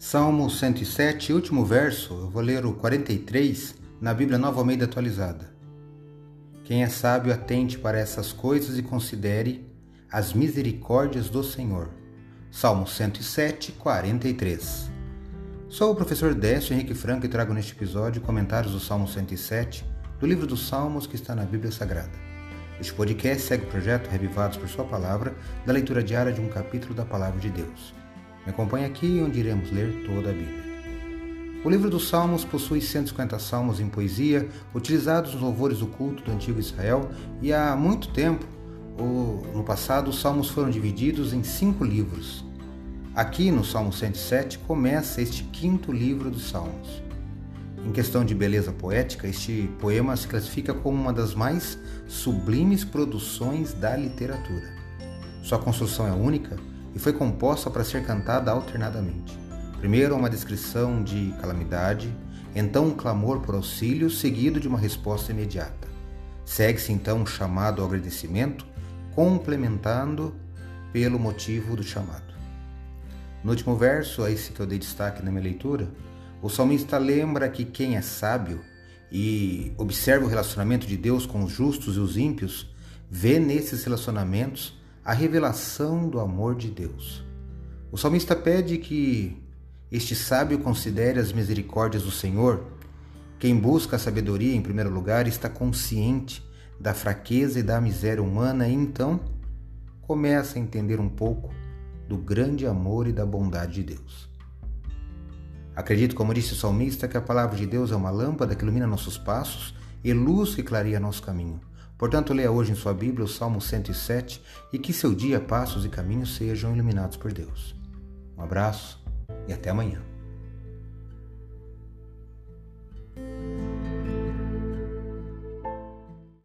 Salmo 107, último verso, eu vou ler o 43 na Bíblia Nova Almeida atualizada. Quem é sábio, atente para essas coisas e considere as misericórdias do Senhor. Salmo 107, 43. Sou o professor Décio Henrique Franco e trago neste episódio comentários do Salmo 107, do livro dos Salmos que está na Bíblia Sagrada. Este podcast segue o projeto Revivados por Sua Palavra, da leitura diária de um capítulo da Palavra de Deus. Me acompanhe aqui onde iremos ler toda a Bíblia. O livro dos Salmos possui 150 salmos em poesia, utilizados nos louvores do culto do antigo Israel, e há muito tempo, no passado, os salmos foram divididos em cinco livros. Aqui no Salmo 107 começa este quinto livro dos Salmos. Em questão de beleza poética, este poema se classifica como uma das mais sublimes produções da literatura. Sua construção é única e foi composta para ser cantada alternadamente. Primeiro uma descrição de calamidade, então um clamor por auxílio, seguido de uma resposta imediata. Segue-se então um chamado ao agradecimento, complementando pelo motivo do chamado. No último verso, a esse que eu dei destaque na minha leitura, o salmista lembra que quem é sábio e observa o relacionamento de Deus com os justos e os ímpios, vê nesses relacionamentos a revelação do amor de Deus. O salmista pede que este sábio considere as misericórdias do Senhor. Quem busca a sabedoria em primeiro lugar está consciente da fraqueza e da miséria humana e então começa a entender um pouco do grande amor e da bondade de Deus. Acredito, como disse o salmista, que a palavra de Deus é uma lâmpada que ilumina nossos passos e luz que clareia nosso caminho. Portanto, leia hoje em sua Bíblia o Salmo 107 e que seu dia, passos e caminhos sejam iluminados por Deus. Um abraço e até amanhã.